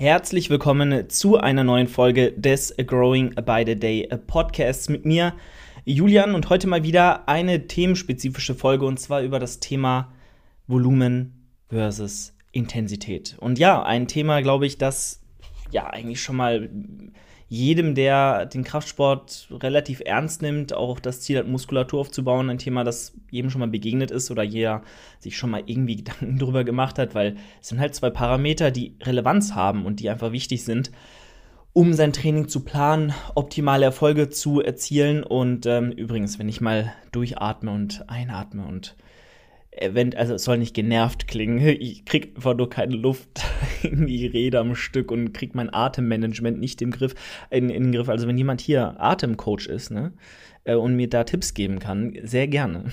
Herzlich willkommen zu einer neuen Folge des Growing by the Day Podcasts mit mir, Julian, und heute mal wieder eine themenspezifische Folge und zwar über das Thema Volumen versus Intensität. Und ja, ein Thema, glaube ich, das ja eigentlich schon mal jedem, der den Kraftsport relativ ernst nimmt, auch das Ziel hat, Muskulatur aufzubauen, ein Thema, das jedem schon mal begegnet ist oder jeder sich schon mal irgendwie Gedanken darüber gemacht hat, weil es sind halt zwei Parameter, die Relevanz haben und die einfach wichtig sind, um sein Training zu planen, optimale Erfolge zu erzielen. Und ähm, übrigens, wenn ich mal durchatme und einatme und event also es soll nicht genervt klingen. Ich krieg einfach nur keine Luft in die Rede am Stück und krieg mein Atemmanagement nicht im Griff, in, in den Griff. Also wenn jemand hier Atemcoach ist, ne, äh, und mir da Tipps geben kann, sehr gerne.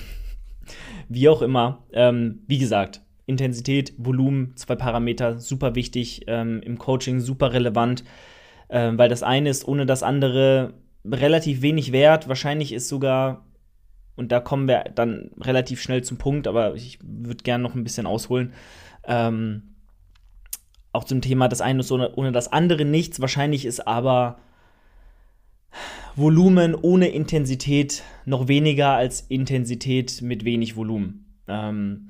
Wie auch immer, ähm, wie gesagt, Intensität, Volumen, zwei Parameter, super wichtig, ähm, im Coaching super relevant, äh, weil das eine ist ohne das andere relativ wenig wert. Wahrscheinlich ist sogar und da kommen wir dann relativ schnell zum Punkt, aber ich würde gerne noch ein bisschen ausholen. Ähm, auch zum Thema das eine ist ohne, ohne das andere nichts. Wahrscheinlich ist aber Volumen ohne Intensität noch weniger als Intensität mit wenig Volumen. Ähm,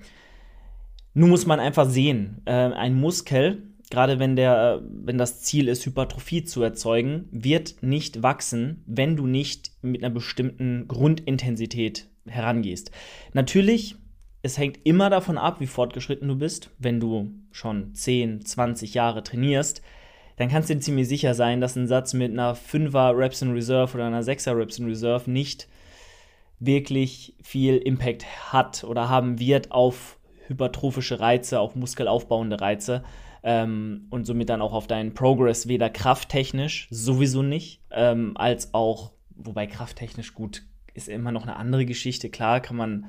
nun muss man einfach sehen, äh, ein Muskel gerade wenn der, wenn das Ziel ist, Hypertrophie zu erzeugen, wird nicht wachsen, wenn du nicht mit einer bestimmten Grundintensität herangehst. Natürlich, es hängt immer davon ab, wie fortgeschritten du bist. Wenn du schon 10, 20 Jahre trainierst, dann kannst du dir ziemlich sicher sein, dass ein Satz mit einer 5er Reps in Reserve oder einer 6er Reps in Reserve nicht wirklich viel Impact hat oder haben wird auf hypertrophische Reize, auf muskelaufbauende Reize ähm, und somit dann auch auf deinen Progress weder krafttechnisch sowieso nicht, ähm, als auch, wobei krafttechnisch gut ist immer noch eine andere Geschichte. Klar kann man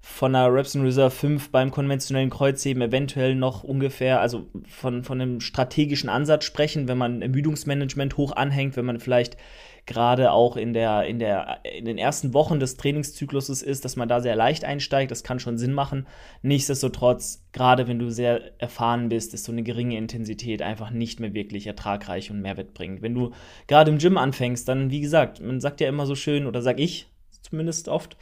von einer Reps Reserve 5 beim konventionellen Kreuzheben eventuell noch ungefähr, also von, von einem strategischen Ansatz sprechen, wenn man Ermüdungsmanagement hoch anhängt, wenn man vielleicht gerade auch in, der, in, der, in den ersten Wochen des Trainingszykluses ist, dass man da sehr leicht einsteigt. Das kann schon Sinn machen. Nichtsdestotrotz, gerade wenn du sehr erfahren bist, ist so eine geringe Intensität einfach nicht mehr wirklich ertragreich und Mehrwert bringt. Wenn du gerade im Gym anfängst, dann, wie gesagt, man sagt ja immer so schön, oder sag ich zumindest oft,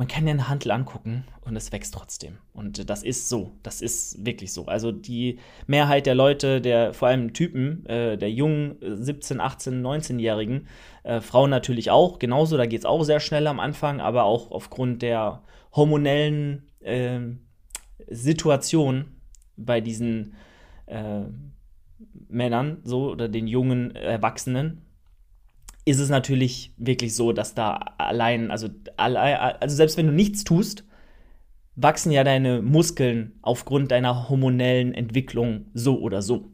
man kann eine Handel angucken und es wächst trotzdem. Und das ist so. Das ist wirklich so. Also die Mehrheit der Leute, der vor allem Typen, äh, der jungen 17, 18, 19-Jährigen, äh, Frauen natürlich auch, genauso, da geht es auch sehr schnell am Anfang, aber auch aufgrund der hormonellen äh, Situation bei diesen äh, Männern, so, oder den jungen Erwachsenen, ist es natürlich wirklich so, dass da allein, also, also selbst wenn du nichts tust, wachsen ja deine Muskeln aufgrund deiner hormonellen Entwicklung so oder so.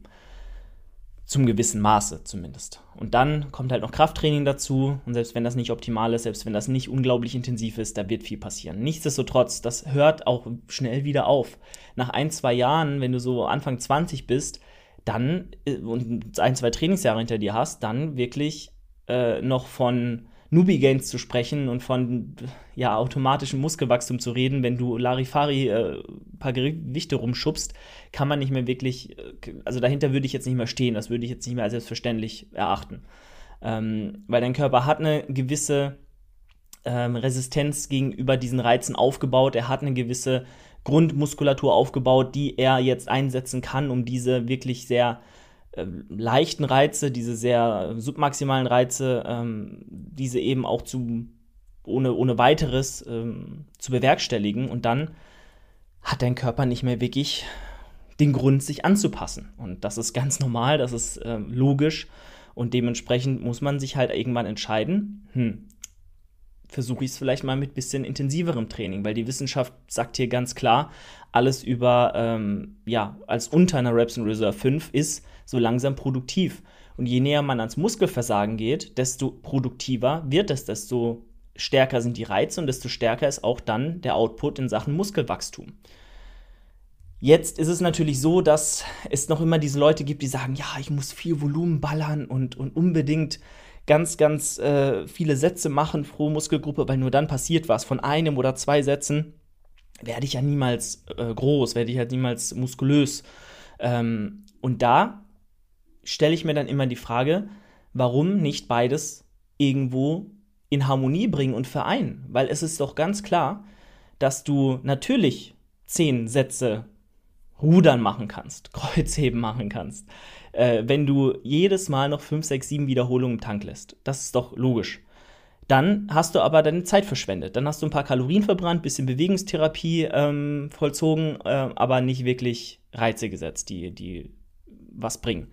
Zum gewissen Maße zumindest. Und dann kommt halt noch Krafttraining dazu. Und selbst wenn das nicht optimal ist, selbst wenn das nicht unglaublich intensiv ist, da wird viel passieren. Nichtsdestotrotz, das hört auch schnell wieder auf. Nach ein, zwei Jahren, wenn du so Anfang 20 bist, dann äh, und ein, zwei Trainingsjahre hinter dir hast, dann wirklich äh, noch von Newbie Gains zu sprechen und von ja, automatischem Muskelwachstum zu reden, wenn du Larifari äh, ein paar Gewichte rumschubst, kann man nicht mehr wirklich, äh, also dahinter würde ich jetzt nicht mehr stehen, das würde ich jetzt nicht mehr als selbstverständlich erachten. Ähm, weil dein Körper hat eine gewisse ähm, Resistenz gegenüber diesen Reizen aufgebaut, er hat eine gewisse Grundmuskulatur aufgebaut, die er jetzt einsetzen kann, um diese wirklich sehr ähm, leichten Reize, diese sehr submaximalen Reize, ähm, diese eben auch zu ohne, ohne weiteres ähm, zu bewerkstelligen und dann hat dein Körper nicht mehr wirklich den Grund, sich anzupassen. Und das ist ganz normal, das ist äh, logisch und dementsprechend muss man sich halt irgendwann entscheiden, hm, versuche ich es vielleicht mal mit bisschen intensiverem Training, weil die Wissenschaft sagt hier ganz klar, alles über, ähm, ja, als unter einer Reps in Reserve 5 ist so langsam produktiv. Und je näher man ans Muskelversagen geht, desto produktiver wird es, desto stärker sind die Reize und desto stärker ist auch dann der Output in Sachen Muskelwachstum. Jetzt ist es natürlich so, dass es noch immer diese Leute gibt, die sagen, ja, ich muss viel Volumen ballern und, und unbedingt ganz, ganz äh, viele Sätze machen pro Muskelgruppe, weil nur dann passiert was. Von einem oder zwei Sätzen werde ich ja niemals äh, groß, werde ich ja niemals muskulös. Ähm, und da stelle ich mir dann immer die Frage, warum nicht beides irgendwo in Harmonie bringen und vereinen? Weil es ist doch ganz klar, dass du natürlich zehn Sätze Rudern machen kannst, Kreuzheben machen kannst, äh, wenn du jedes Mal noch 5, 6, 7 Wiederholungen im Tank lässt. Das ist doch logisch. Dann hast du aber deine Zeit verschwendet. Dann hast du ein paar Kalorien verbrannt, bisschen Bewegungstherapie ähm, vollzogen, äh, aber nicht wirklich Reize gesetzt, die, die was bringen.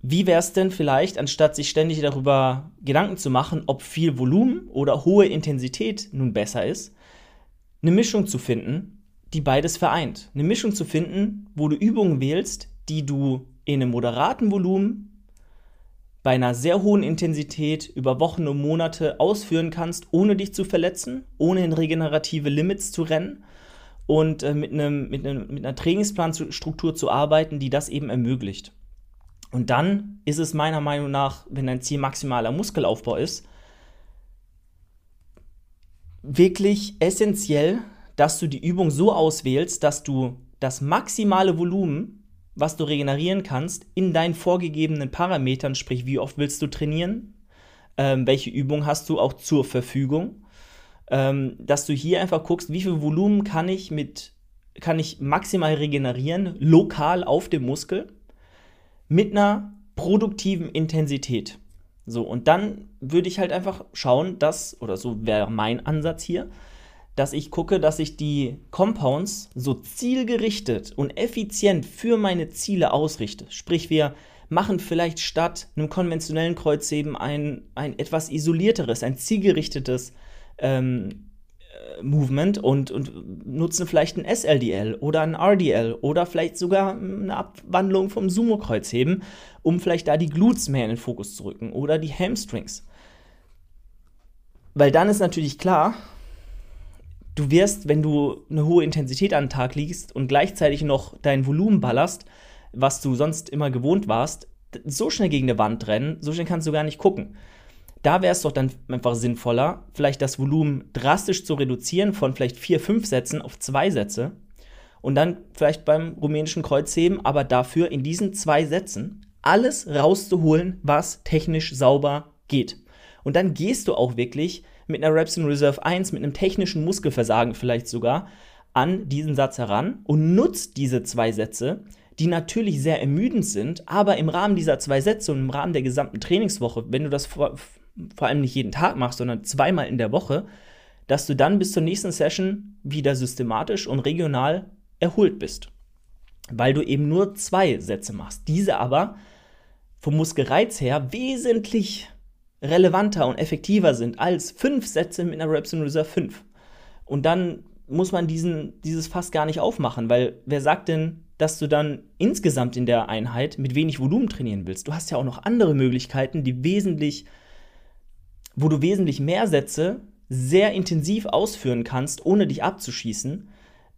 Wie wäre es denn vielleicht, anstatt sich ständig darüber Gedanken zu machen, ob viel Volumen oder hohe Intensität nun besser ist, eine Mischung zu finden, die beides vereint. Eine Mischung zu finden, wo du Übungen wählst, die du in einem moderaten Volumen bei einer sehr hohen Intensität über Wochen und Monate ausführen kannst, ohne dich zu verletzen, ohne in regenerative Limits zu rennen und äh, mit, einem, mit, einem, mit einer Trainingsplanstruktur zu arbeiten, die das eben ermöglicht. Und dann ist es meiner Meinung nach, wenn dein Ziel maximaler Muskelaufbau ist, wirklich essentiell, dass du die Übung so auswählst, dass du das maximale Volumen was du regenerieren kannst, in deinen vorgegebenen Parametern, sprich, wie oft willst du trainieren, ähm, welche Übung hast du auch zur Verfügung, ähm, dass du hier einfach guckst, wie viel Volumen kann ich mit, kann ich maximal regenerieren, lokal auf dem Muskel, mit einer produktiven Intensität. So, und dann würde ich halt einfach schauen, dass, oder so wäre mein Ansatz hier, dass ich gucke, dass ich die Compounds so zielgerichtet und effizient für meine Ziele ausrichte. Sprich, wir machen vielleicht statt einem konventionellen Kreuzheben ein, ein etwas isolierteres, ein zielgerichtetes ähm, äh, Movement und, und nutzen vielleicht ein SLDL oder ein RDL oder vielleicht sogar eine Abwandlung vom Sumo-Kreuzheben, um vielleicht da die Glutes mehr in den Fokus zu rücken oder die Hamstrings. Weil dann ist natürlich klar, du wirst, wenn du eine hohe Intensität an den Tag legst und gleichzeitig noch dein Volumen ballerst, was du sonst immer gewohnt warst, so schnell gegen eine Wand rennen, so schnell kannst du gar nicht gucken. Da wäre es doch dann einfach sinnvoller, vielleicht das Volumen drastisch zu reduzieren von vielleicht vier, fünf Sätzen auf zwei Sätze und dann vielleicht beim rumänischen Kreuzheben, aber dafür in diesen zwei Sätzen alles rauszuholen, was technisch sauber geht. Und dann gehst du auch wirklich mit einer Reps in Reserve 1, mit einem technischen Muskelversagen vielleicht sogar, an diesen Satz heran und nutzt diese zwei Sätze, die natürlich sehr ermüdend sind, aber im Rahmen dieser zwei Sätze und im Rahmen der gesamten Trainingswoche, wenn du das vor, vor allem nicht jeden Tag machst, sondern zweimal in der Woche, dass du dann bis zur nächsten Session wieder systematisch und regional erholt bist. Weil du eben nur zwei Sätze machst. Diese aber vom Muskelreiz her wesentlich relevanter und effektiver sind als fünf Sätze mit einer Reps in Reserve 5. Und dann muss man diesen, dieses Fass gar nicht aufmachen, weil wer sagt denn, dass du dann insgesamt in der Einheit mit wenig Volumen trainieren willst? Du hast ja auch noch andere Möglichkeiten, die wesentlich, wo du wesentlich mehr Sätze sehr intensiv ausführen kannst, ohne dich abzuschießen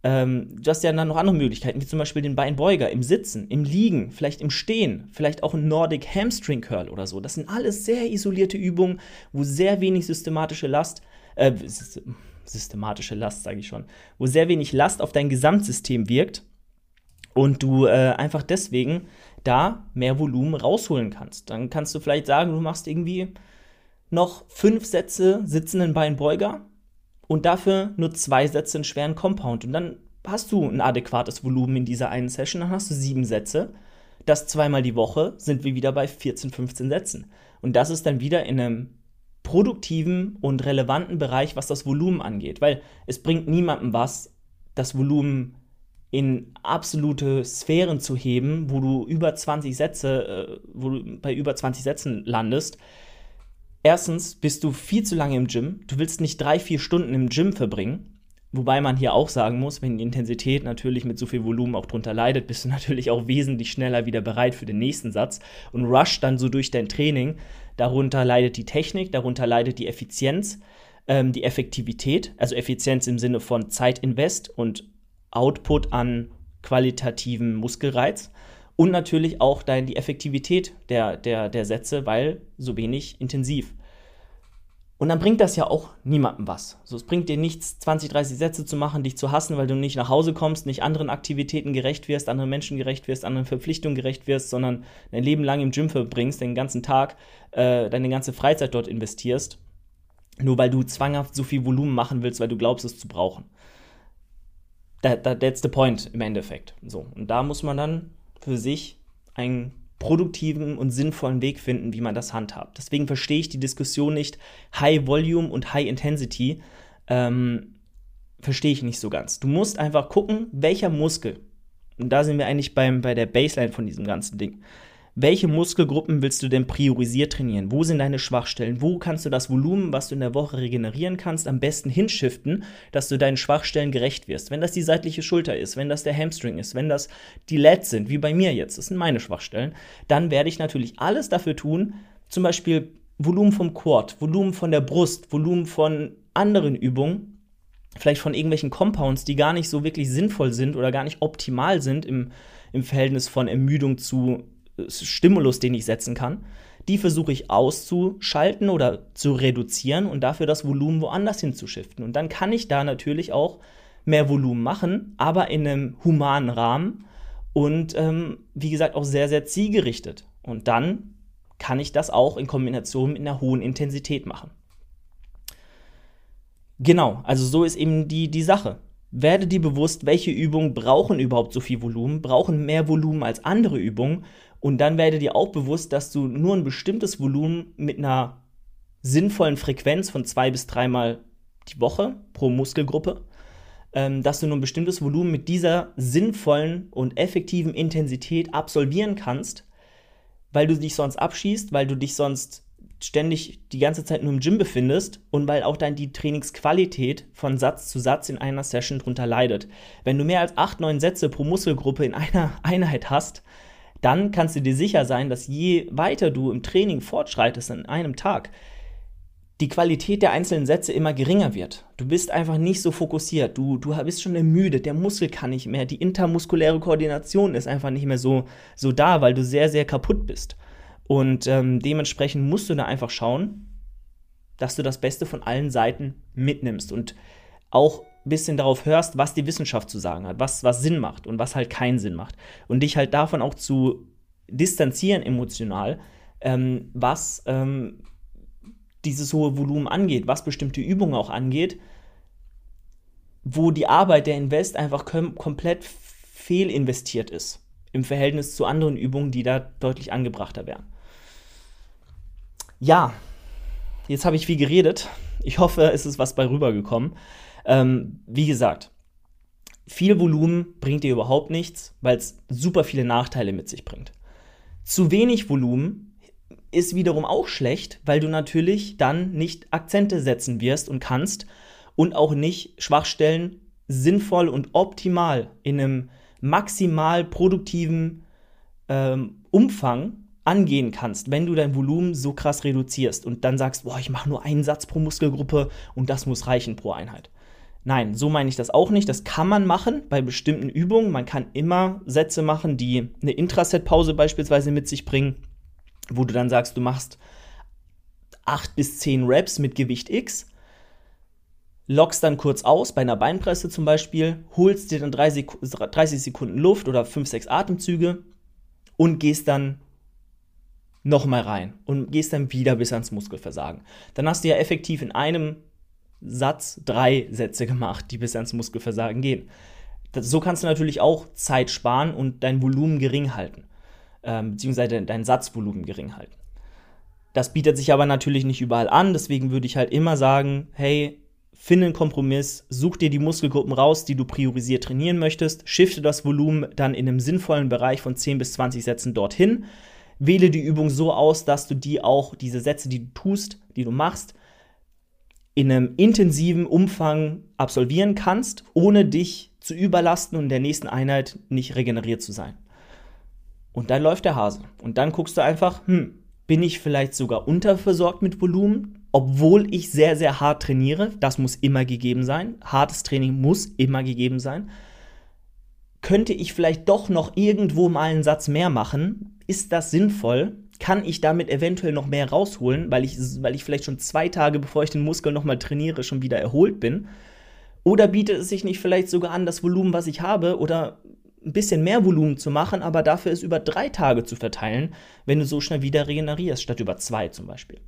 ähm, du hast ja dann noch andere Möglichkeiten, wie zum Beispiel den Beinbeuger im Sitzen, im Liegen, vielleicht im Stehen, vielleicht auch ein Nordic Hamstring Curl oder so. Das sind alles sehr isolierte Übungen, wo sehr wenig systematische Last, äh, systematische Last sage ich schon, wo sehr wenig Last auf dein Gesamtsystem wirkt und du äh, einfach deswegen da mehr Volumen rausholen kannst. Dann kannst du vielleicht sagen, du machst irgendwie noch fünf Sätze sitzenden Beinbeuger und dafür nur zwei Sätze in schweren Compound. Und dann hast du ein adäquates Volumen in dieser einen Session, dann hast du sieben Sätze. Das zweimal die Woche sind wir wieder bei 14, 15 Sätzen. Und das ist dann wieder in einem produktiven und relevanten Bereich, was das Volumen angeht. Weil es bringt niemandem was, das Volumen in absolute Sphären zu heben, wo du über 20 Sätze, äh, wo du bei über 20 Sätzen landest, Erstens bist du viel zu lange im Gym. Du willst nicht drei, vier Stunden im Gym verbringen. Wobei man hier auch sagen muss, wenn die Intensität natürlich mit so viel Volumen auch drunter leidet, bist du natürlich auch wesentlich schneller wieder bereit für den nächsten Satz und rush dann so durch dein Training. Darunter leidet die Technik, darunter leidet die Effizienz, ähm, die Effektivität, also Effizienz im Sinne von Zeitinvest und Output an qualitativen Muskelreiz und natürlich auch dein, die Effektivität der, der, der Sätze, weil so wenig intensiv. Und dann bringt das ja auch niemandem was. So, es bringt dir nichts, 20, 30 Sätze zu machen, dich zu hassen, weil du nicht nach Hause kommst, nicht anderen Aktivitäten gerecht wirst, anderen Menschen gerecht wirst, anderen Verpflichtungen gerecht wirst, sondern dein Leben lang im Gym verbringst, den ganzen Tag, äh, deine ganze Freizeit dort investierst, nur weil du zwanghaft so viel Volumen machen willst, weil du glaubst, es zu brauchen. That, that, that's the point im Endeffekt. So, und da muss man dann für sich ein produktiven und sinnvollen Weg finden, wie man das handhabt. Deswegen verstehe ich die Diskussion nicht High Volume und High Intensity. Ähm, verstehe ich nicht so ganz. Du musst einfach gucken, welcher Muskel, und da sind wir eigentlich beim, bei der Baseline von diesem ganzen Ding, welche Muskelgruppen willst du denn priorisiert trainieren? Wo sind deine Schwachstellen? Wo kannst du das Volumen, was du in der Woche regenerieren kannst, am besten hinschiften, dass du deinen Schwachstellen gerecht wirst? Wenn das die seitliche Schulter ist, wenn das der Hamstring ist, wenn das die Lats sind, wie bei mir jetzt, das sind meine Schwachstellen, dann werde ich natürlich alles dafür tun, zum Beispiel Volumen vom Quad, Volumen von der Brust, Volumen von anderen Übungen, vielleicht von irgendwelchen Compounds, die gar nicht so wirklich sinnvoll sind oder gar nicht optimal sind im, im Verhältnis von Ermüdung zu Stimulus, den ich setzen kann, die versuche ich auszuschalten oder zu reduzieren und dafür das Volumen woanders hinzuschiften. Und dann kann ich da natürlich auch mehr Volumen machen, aber in einem humanen Rahmen und ähm, wie gesagt auch sehr, sehr zielgerichtet. Und dann kann ich das auch in Kombination mit einer hohen Intensität machen. Genau, also so ist eben die, die Sache. Werde dir bewusst, welche Übungen brauchen überhaupt so viel Volumen, brauchen mehr Volumen als andere Übungen. Und dann werde dir auch bewusst, dass du nur ein bestimmtes Volumen mit einer sinnvollen Frequenz von zwei bis dreimal die Woche pro Muskelgruppe, ähm, dass du nur ein bestimmtes Volumen mit dieser sinnvollen und effektiven Intensität absolvieren kannst, weil du dich sonst abschießt, weil du dich sonst ständig die ganze Zeit nur im Gym befindest und weil auch dann die Trainingsqualität von Satz zu Satz in einer Session drunter leidet. Wenn du mehr als acht, neun Sätze pro Muskelgruppe in einer Einheit hast, dann kannst du dir sicher sein, dass je weiter du im Training fortschreitest an einem Tag, die Qualität der einzelnen Sätze immer geringer wird. Du bist einfach nicht so fokussiert. Du, du bist schon ermüdet. Der Muskel kann nicht mehr. Die intermuskuläre Koordination ist einfach nicht mehr so, so da, weil du sehr, sehr kaputt bist. Und ähm, dementsprechend musst du da einfach schauen, dass du das Beste von allen Seiten mitnimmst und auch bisschen darauf hörst, was die Wissenschaft zu sagen hat, was, was Sinn macht und was halt keinen Sinn macht. Und dich halt davon auch zu distanzieren emotional, ähm, was ähm, dieses hohe Volumen angeht, was bestimmte Übungen auch angeht, wo die Arbeit der Invest einfach kom komplett fehlinvestiert ist im Verhältnis zu anderen Übungen, die da deutlich angebrachter wären. Ja, jetzt habe ich viel geredet. Ich hoffe, es ist was bei rübergekommen. Ähm, wie gesagt, viel Volumen bringt dir überhaupt nichts, weil es super viele Nachteile mit sich bringt. Zu wenig Volumen ist wiederum auch schlecht, weil du natürlich dann nicht Akzente setzen wirst und kannst und auch nicht Schwachstellen sinnvoll und optimal in einem maximal produktiven ähm, Umfang angehen kannst, wenn du dein Volumen so krass reduzierst und dann sagst, boah, ich mache nur einen Satz pro Muskelgruppe und das muss reichen pro Einheit. Nein, so meine ich das auch nicht. Das kann man machen bei bestimmten Übungen. Man kann immer Sätze machen, die eine Intraset-Pause beispielsweise mit sich bringen, wo du dann sagst, du machst 8 bis 10 Reps mit Gewicht X, lockst dann kurz aus, bei einer Beinpresse zum Beispiel, holst dir dann 30 Sekunden Luft oder 5, 6 Atemzüge und gehst dann nochmal rein und gehst dann wieder bis ans Muskelversagen. Dann hast du ja effektiv in einem Satz drei Sätze gemacht, die bis ans Muskelversagen gehen. Das, so kannst du natürlich auch Zeit sparen und dein Volumen gering halten, ähm, beziehungsweise dein Satzvolumen gering halten. Das bietet sich aber natürlich nicht überall an, deswegen würde ich halt immer sagen, hey, finde einen Kompromiss, such dir die Muskelgruppen raus, die du priorisiert trainieren möchtest, shifte das Volumen dann in einem sinnvollen Bereich von 10 bis 20 Sätzen dorthin, wähle die Übung so aus, dass du die auch, diese Sätze, die du tust, die du machst, in einem intensiven Umfang absolvieren kannst, ohne dich zu überlasten und in der nächsten Einheit nicht regeneriert zu sein. Und dann läuft der Hase. Und dann guckst du einfach, hm, bin ich vielleicht sogar unterversorgt mit Volumen, obwohl ich sehr, sehr hart trainiere. Das muss immer gegeben sein. Hartes Training muss immer gegeben sein. Könnte ich vielleicht doch noch irgendwo mal einen Satz mehr machen? Ist das sinnvoll? kann ich damit eventuell noch mehr rausholen, weil ich, weil ich vielleicht schon zwei Tage, bevor ich den Muskel nochmal trainiere, schon wieder erholt bin? Oder bietet es sich nicht vielleicht sogar an, das Volumen, was ich habe, oder ein bisschen mehr Volumen zu machen, aber dafür es über drei Tage zu verteilen, wenn du so schnell wieder regenerierst, statt über zwei zum Beispiel.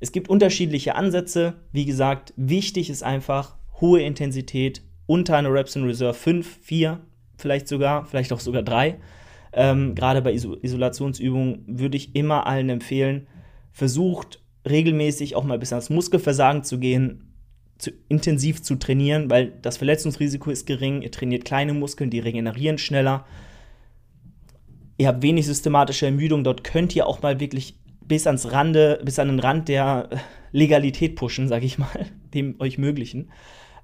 Es gibt unterschiedliche Ansätze. Wie gesagt, wichtig ist einfach hohe Intensität unter einer Reps in Reserve 5, 4, vielleicht sogar, vielleicht auch sogar 3. Ähm, Gerade bei Iso Isolationsübungen würde ich immer allen empfehlen, versucht regelmäßig auch mal bis ans Muskelversagen zu gehen, zu, intensiv zu trainieren, weil das Verletzungsrisiko ist gering. Ihr trainiert kleine Muskeln, die regenerieren schneller. Ihr habt wenig systematische Ermüdung. Dort könnt ihr auch mal wirklich bis ans Rande, bis an den Rand der Legalität pushen, sag ich mal, dem euch möglichen.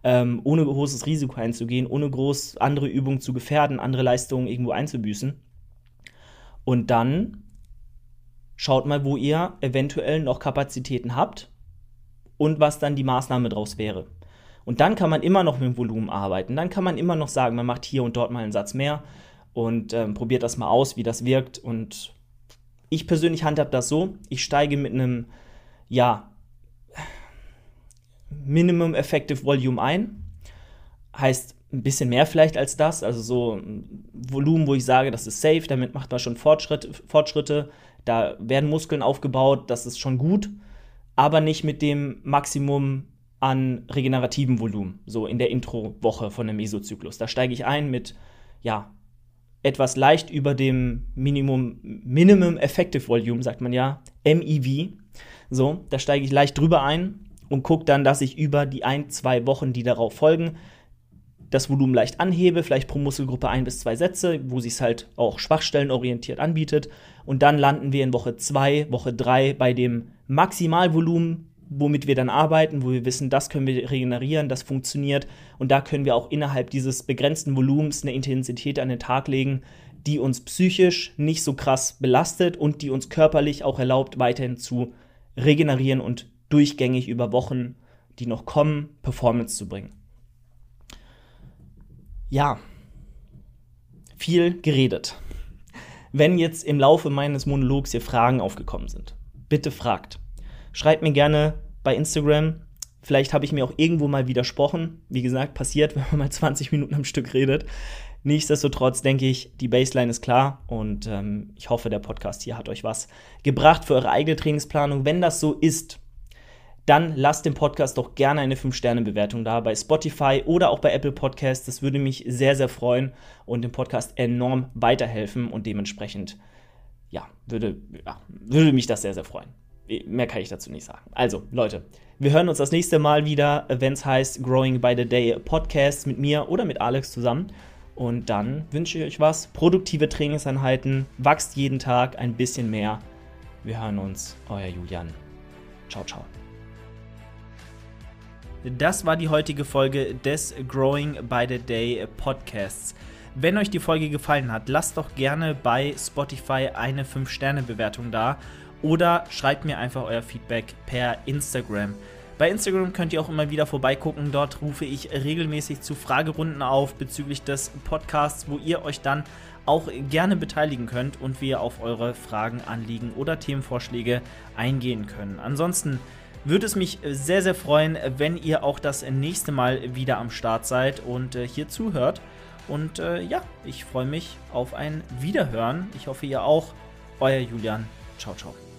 Ähm, ohne großes Risiko einzugehen, ohne groß andere Übungen zu gefährden, andere Leistungen irgendwo einzubüßen. Und dann schaut mal, wo ihr eventuell noch Kapazitäten habt und was dann die Maßnahme daraus wäre. Und dann kann man immer noch mit dem Volumen arbeiten. Dann kann man immer noch sagen, man macht hier und dort mal einen Satz mehr und ähm, probiert das mal aus, wie das wirkt. Und ich persönlich handhab das so: Ich steige mit einem, ja, Minimum Effective Volume ein. Heißt ein bisschen mehr vielleicht als das, also so ein Volumen, wo ich sage, das ist safe, damit macht man schon Fortschritte, Fortschritte. Da werden Muskeln aufgebaut, das ist schon gut aber nicht mit dem Maximum an regenerativen Volumen, so in der Intro-Woche von einem Mesozyklus. Da steige ich ein mit, ja, etwas leicht über dem Minimum, Minimum Effective Volume, sagt man ja, MEV. So, da steige ich leicht drüber ein und gucke dann, dass ich über die ein, zwei Wochen, die darauf folgen, das Volumen leicht anhebe, vielleicht pro Muskelgruppe ein bis zwei Sätze, wo sich es halt auch schwachstellenorientiert anbietet. Und dann landen wir in Woche zwei, Woche drei bei dem Maximalvolumen, womit wir dann arbeiten, wo wir wissen, das können wir regenerieren, das funktioniert. Und da können wir auch innerhalb dieses begrenzten Volumens eine Intensität an den Tag legen, die uns psychisch nicht so krass belastet und die uns körperlich auch erlaubt, weiterhin zu regenerieren und durchgängig über Wochen, die noch kommen, Performance zu bringen ja, viel geredet. Wenn jetzt im Laufe meines Monologs hier Fragen aufgekommen sind, bitte fragt. Schreibt mir gerne bei Instagram. Vielleicht habe ich mir auch irgendwo mal widersprochen. Wie gesagt, passiert, wenn man mal 20 Minuten am Stück redet. Nichtsdestotrotz denke ich, die Baseline ist klar und ähm, ich hoffe, der Podcast hier hat euch was gebracht für eure eigene Trainingsplanung. Wenn das so ist, dann lasst dem Podcast doch gerne eine 5-Sterne-Bewertung da bei Spotify oder auch bei Apple Podcasts. Das würde mich sehr, sehr freuen und dem Podcast enorm weiterhelfen und dementsprechend, ja, würde, ja, würde mich das sehr, sehr freuen. Mehr kann ich dazu nicht sagen. Also, Leute, wir hören uns das nächste Mal wieder, wenn es heißt Growing by the Day Podcast mit mir oder mit Alex zusammen. Und dann wünsche ich euch was. Produktive Trainingseinheiten. Wachst jeden Tag ein bisschen mehr. Wir hören uns. Euer Julian. Ciao, ciao. Das war die heutige Folge des Growing by the Day Podcasts. Wenn euch die Folge gefallen hat, lasst doch gerne bei Spotify eine 5-Sterne-Bewertung da oder schreibt mir einfach euer Feedback per Instagram. Bei Instagram könnt ihr auch immer wieder vorbeigucken. Dort rufe ich regelmäßig zu Fragerunden auf bezüglich des Podcasts, wo ihr euch dann auch gerne beteiligen könnt und wir auf eure Fragen, Anliegen oder Themenvorschläge eingehen können. Ansonsten würde es mich sehr, sehr freuen, wenn ihr auch das nächste Mal wieder am Start seid und äh, hier zuhört. Und äh, ja, ich freue mich auf ein Wiederhören. Ich hoffe, ihr auch. Euer Julian. Ciao, ciao.